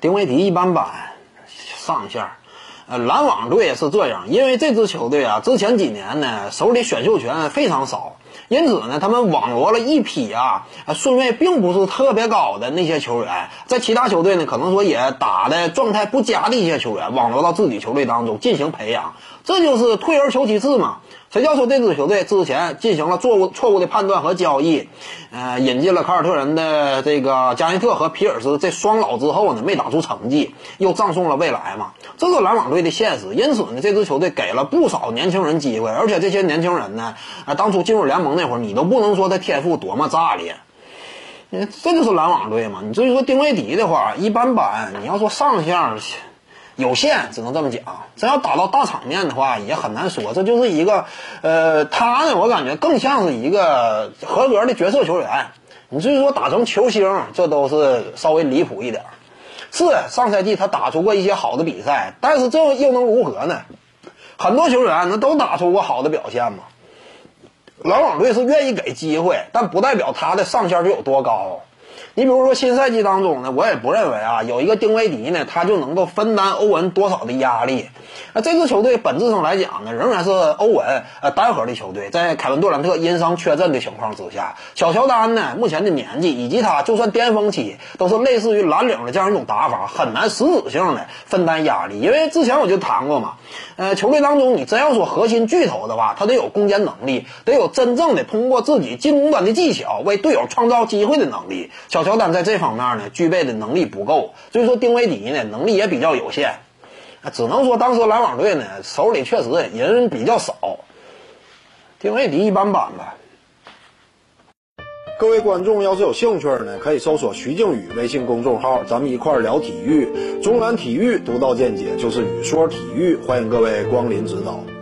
丁威迪一般般，上线。呃，篮网队也是这样，因为这支球队啊，之前几年呢手里选秀权非常少，因此呢，他们网罗了一批啊，顺位并不是特别高的那些球员，在其他球队呢，可能说也打的状态不佳的一些球员，网罗到自己球队当中进行培养，这就是退而求其次嘛。谁叫说这支球队之前进行了错误错误的判断和交易，呃，引进了凯尔特人的这个加内特和皮尔斯这双老之后呢，没打出成绩，又葬送了未来嘛，这是篮网队的现实。因此呢，这支球队给了不少年轻人机会，而且这些年轻人呢，啊，当初进入联那会儿，你都不能说他天赋多么炸裂，这就是篮网队嘛。你至于说丁威迪的话，一般般。你要说上项。有限，只能这么讲。真要打到大场面的话，也很难说。这就是一个，呃，他呢，我感觉更像是一个合格的角色球员。你至于说打成球星，这都是稍微离谱一点。是上赛季他打出过一些好的比赛，但是这又能如何呢？很多球员那都打出过好的表现嘛。篮网队是愿意给机会，但不代表他的上限就有多高。你比如说新赛季当中呢，我也不认为啊，有一个丁威迪呢，他就能够分担欧文多少的压力。那这支球队本质上来讲呢，仍然是欧文呃单核的球队。在凯文杜兰特因伤缺阵的情况之下，小乔丹呢目前的年纪以及他就算巅峰期，都是类似于蓝领的这样一种打法，很难实质性的分担压力。因为之前我就谈过嘛，呃，球队当中你真要说核心巨头的话，他得有攻坚能力，得有真正的通过自己进攻端的技巧为队友创造机会的能力。小乔丹在这方面呢，具备的能力不够，所以说丁威迪呢，能力也比较有限，只能说当时篮网队呢手里确实人比较少，丁威迪一般般吧。各位观众要是有兴趣呢，可以搜索徐静宇微信公众号，咱们一块聊体育，中南体育独到见解就是语说体育，欢迎各位光临指导。